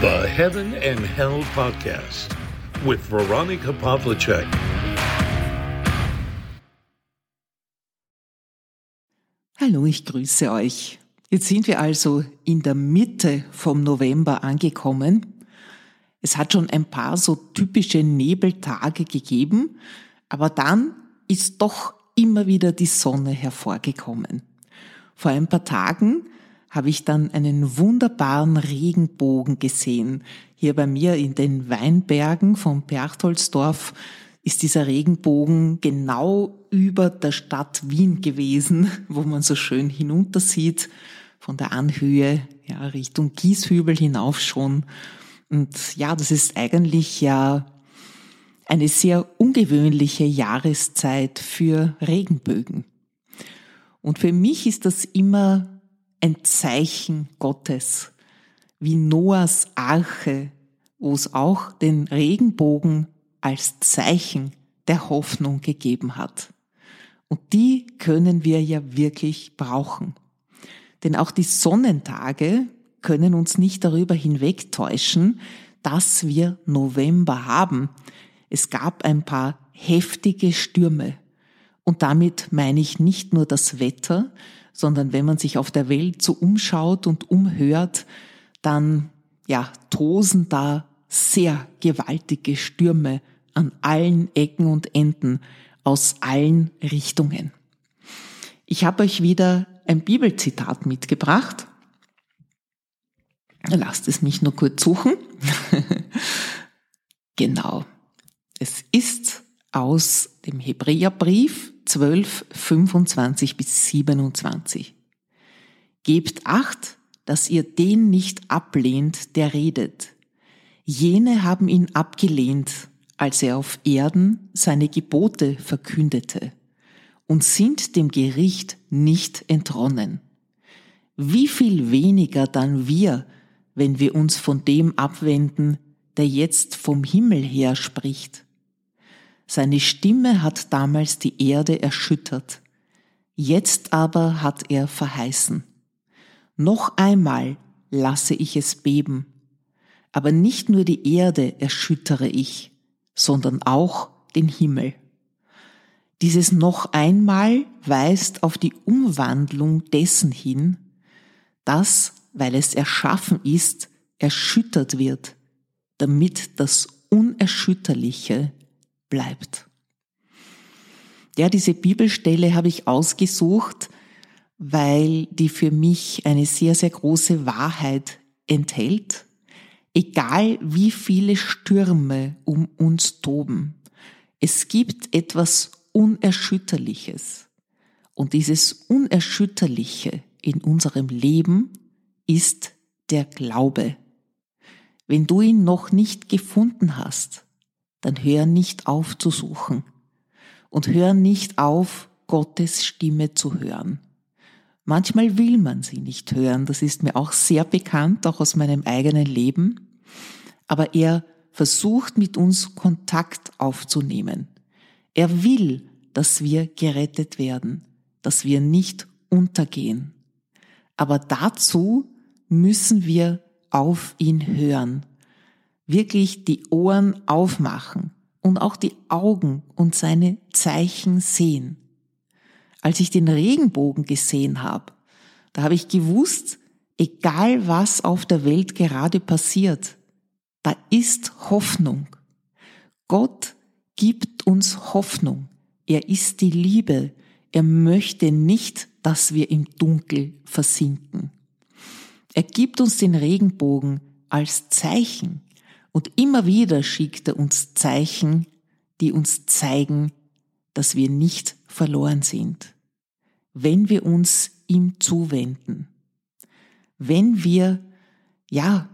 The Heaven and Hell Podcast with Veronica Pavlicek. Hallo, ich grüße euch. Jetzt sind wir also in der Mitte vom November angekommen. Es hat schon ein paar so typische Nebeltage gegeben, aber dann ist doch immer wieder die Sonne hervorgekommen. Vor ein paar Tagen habe ich dann einen wunderbaren Regenbogen gesehen. Hier bei mir in den Weinbergen vom Berchtoldsdorf ist dieser Regenbogen genau über der Stadt Wien gewesen, wo man so schön hinunter sieht, von der Anhöhe, ja, Richtung Gieshübel hinauf schon. Und ja, das ist eigentlich ja eine sehr ungewöhnliche Jahreszeit für Regenbögen. Und für mich ist das immer ein Zeichen Gottes, wie Noahs Arche, wo es auch den Regenbogen als Zeichen der Hoffnung gegeben hat. Und die können wir ja wirklich brauchen. Denn auch die Sonnentage können uns nicht darüber hinwegtäuschen, dass wir November haben. Es gab ein paar heftige Stürme. Und damit meine ich nicht nur das Wetter, sondern wenn man sich auf der Welt so umschaut und umhört, dann ja, tosen da sehr gewaltige Stürme an allen Ecken und Enden aus allen Richtungen. Ich habe euch wieder ein Bibelzitat mitgebracht. Lasst es mich nur kurz suchen. genau. Es ist aus dem Hebräerbrief 12, 25 bis 27. Gebt acht, dass ihr den nicht ablehnt, der redet. Jene haben ihn abgelehnt, als er auf Erden seine Gebote verkündete und sind dem Gericht nicht entronnen. Wie viel weniger dann wir, wenn wir uns von dem abwenden, der jetzt vom Himmel her spricht. Seine Stimme hat damals die Erde erschüttert, jetzt aber hat er verheißen. Noch einmal lasse ich es beben, aber nicht nur die Erde erschüttere ich, sondern auch den Himmel. Dieses noch einmal weist auf die Umwandlung dessen hin, das, weil es erschaffen ist, erschüttert wird, damit das Unerschütterliche bleibt. Ja, diese Bibelstelle habe ich ausgesucht, weil die für mich eine sehr, sehr große Wahrheit enthält. Egal wie viele Stürme um uns toben, es gibt etwas Unerschütterliches. Und dieses Unerschütterliche in unserem Leben ist der Glaube. Wenn du ihn noch nicht gefunden hast, dann hör nicht auf zu suchen und hör nicht auf, Gottes Stimme zu hören. Manchmal will man sie nicht hören, das ist mir auch sehr bekannt, auch aus meinem eigenen Leben, aber er versucht mit uns Kontakt aufzunehmen. Er will, dass wir gerettet werden, dass wir nicht untergehen. Aber dazu müssen wir auf ihn hören, wirklich die Ohren aufmachen und auch die Augen und seine Zeichen sehen. Als ich den Regenbogen gesehen habe, da habe ich gewusst, egal was auf der Welt gerade passiert, da ist Hoffnung. Gott gibt uns Hoffnung. Er ist die Liebe. Er möchte nicht, dass wir im Dunkel versinken. Er gibt uns den Regenbogen als Zeichen und immer wieder schickt er uns Zeichen, die uns zeigen, dass wir nicht verloren sind, wenn wir uns ihm zuwenden, wenn wir, ja,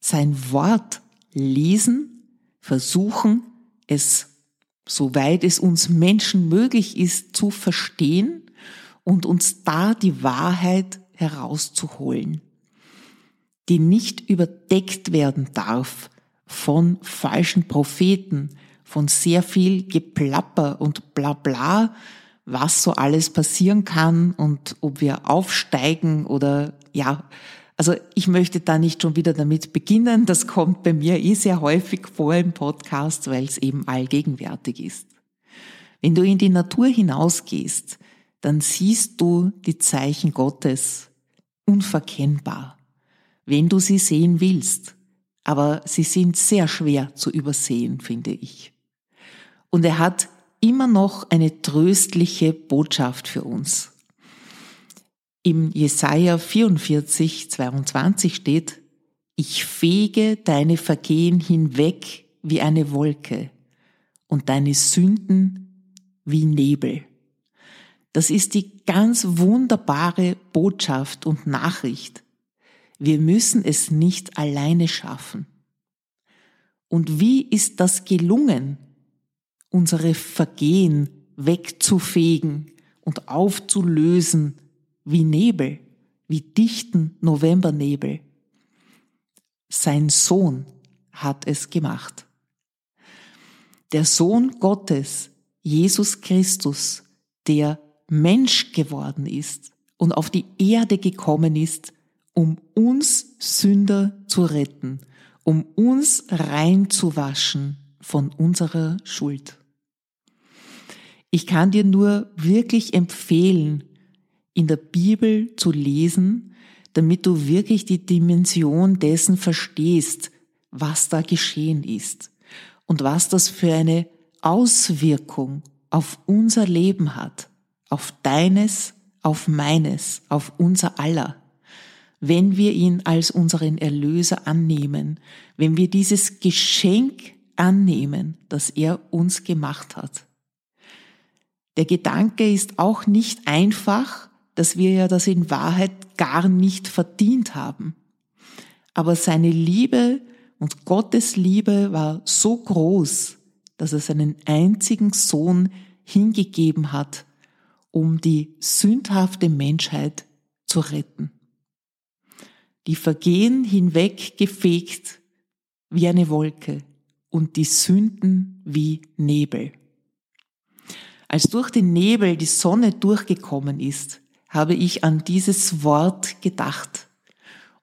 sein Wort lesen, versuchen, es, soweit es uns Menschen möglich ist, zu verstehen und uns da die Wahrheit herauszuholen, die nicht überdeckt werden darf von falschen Propheten, von sehr viel Geplapper und Blabla, was so alles passieren kann und ob wir aufsteigen oder ja, Also ich möchte da nicht schon wieder damit beginnen. Das kommt bei mir eh sehr häufig vor im Podcast, weil es eben allgegenwärtig ist. Wenn du in die Natur hinausgehst, dann siehst du die Zeichen Gottes unverkennbar, wenn du sie sehen willst. Aber sie sind sehr schwer zu übersehen, finde ich. Und er hat immer noch eine tröstliche Botschaft für uns. Im Jesaja 44, 22 steht, ich fege deine Vergehen hinweg wie eine Wolke und deine Sünden wie Nebel. Das ist die ganz wunderbare Botschaft und Nachricht. Wir müssen es nicht alleine schaffen. Und wie ist das gelungen, unsere Vergehen wegzufegen und aufzulösen wie Nebel, wie dichten Novembernebel? Sein Sohn hat es gemacht. Der Sohn Gottes, Jesus Christus, der Mensch geworden ist und auf die Erde gekommen ist, um uns Sünder zu retten, um uns reinzuwaschen von unserer Schuld. Ich kann dir nur wirklich empfehlen, in der Bibel zu lesen, damit du wirklich die Dimension dessen verstehst, was da geschehen ist und was das für eine Auswirkung auf unser Leben hat auf deines, auf meines, auf unser aller, wenn wir ihn als unseren Erlöser annehmen, wenn wir dieses Geschenk annehmen, das er uns gemacht hat. Der Gedanke ist auch nicht einfach, dass wir ja das in Wahrheit gar nicht verdient haben. Aber seine Liebe und Gottes Liebe war so groß, dass er seinen einzigen Sohn hingegeben hat, um die sündhafte Menschheit zu retten. Die Vergehen hinweggefegt wie eine Wolke und die Sünden wie Nebel. Als durch den Nebel die Sonne durchgekommen ist, habe ich an dieses Wort gedacht.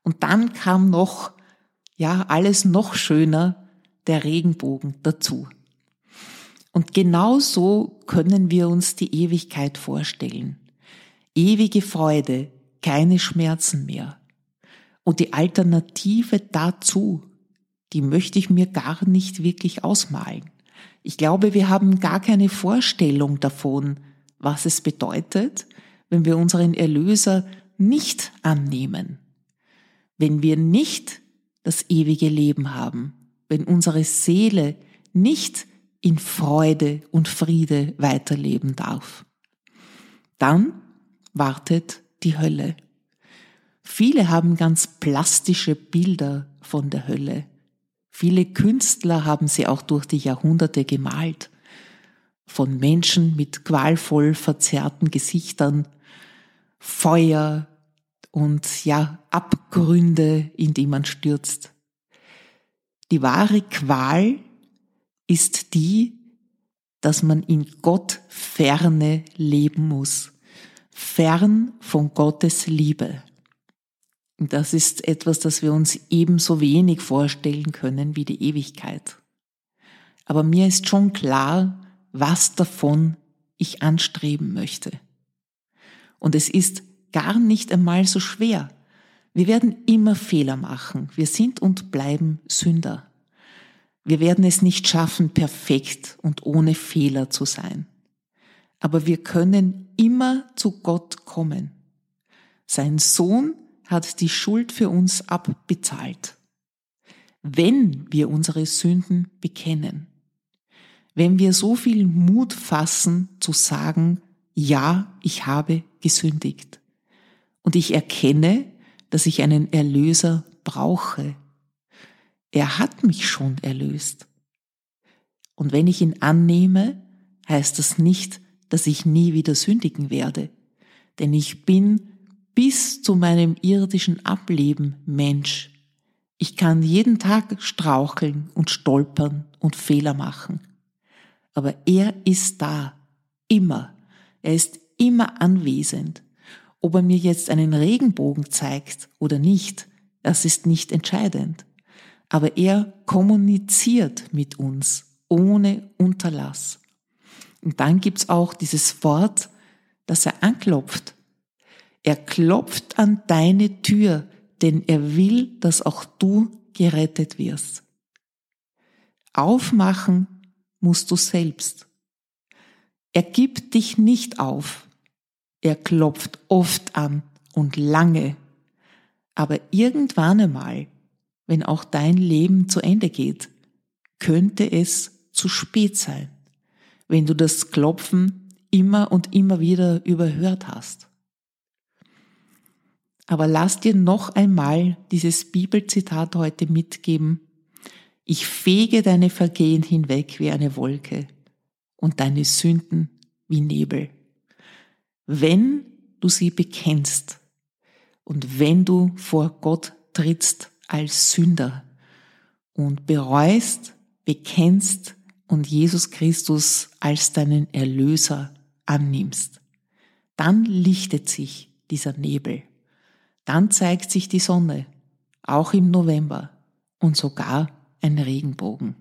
Und dann kam noch, ja, alles noch schöner, der Regenbogen dazu. Und genau so können wir uns die Ewigkeit vorstellen. Ewige Freude, keine Schmerzen mehr. Und die Alternative dazu, die möchte ich mir gar nicht wirklich ausmalen. Ich glaube, wir haben gar keine Vorstellung davon, was es bedeutet, wenn wir unseren Erlöser nicht annehmen, wenn wir nicht das ewige Leben haben, wenn unsere Seele nicht in Freude und Friede weiterleben darf. Dann wartet die Hölle. Viele haben ganz plastische Bilder von der Hölle. Viele Künstler haben sie auch durch die Jahrhunderte gemalt. Von Menschen mit qualvoll verzerrten Gesichtern, Feuer und ja, Abgründe, in die man stürzt. Die wahre Qual ist die, dass man in Gott ferne leben muss, fern von Gottes Liebe. Das ist etwas, das wir uns ebenso wenig vorstellen können wie die Ewigkeit. Aber mir ist schon klar, was davon ich anstreben möchte. Und es ist gar nicht einmal so schwer. Wir werden immer Fehler machen. Wir sind und bleiben Sünder. Wir werden es nicht schaffen, perfekt und ohne Fehler zu sein. Aber wir können immer zu Gott kommen. Sein Sohn hat die Schuld für uns abbezahlt. Wenn wir unsere Sünden bekennen, wenn wir so viel Mut fassen zu sagen, ja, ich habe gesündigt und ich erkenne, dass ich einen Erlöser brauche, er hat mich schon erlöst. Und wenn ich ihn annehme, heißt das nicht, dass ich nie wieder sündigen werde, denn ich bin bis zu meinem irdischen Ableben Mensch. Ich kann jeden Tag straucheln und stolpern und Fehler machen. Aber er ist da, immer. Er ist immer anwesend. ob er mir jetzt einen Regenbogen zeigt oder nicht, das ist nicht entscheidend. Aber er kommuniziert mit uns ohne Unterlass. Und dann gibt's auch dieses Wort, dass er anklopft. Er klopft an deine Tür, denn er will, dass auch du gerettet wirst. Aufmachen musst du selbst. Er gibt dich nicht auf. Er klopft oft an und lange. Aber irgendwann einmal, wenn auch dein Leben zu Ende geht, könnte es zu spät sein, wenn du das Klopfen immer und immer wieder überhört hast. Aber lass dir noch einmal dieses Bibelzitat heute mitgeben. Ich fege deine Vergehen hinweg wie eine Wolke und deine Sünden wie Nebel. Wenn du sie bekennst und wenn du vor Gott trittst als Sünder und bereust, bekennst und Jesus Christus als deinen Erlöser annimmst, dann lichtet sich dieser Nebel. Dann zeigt sich die Sonne, auch im November und sogar ein Regenbogen.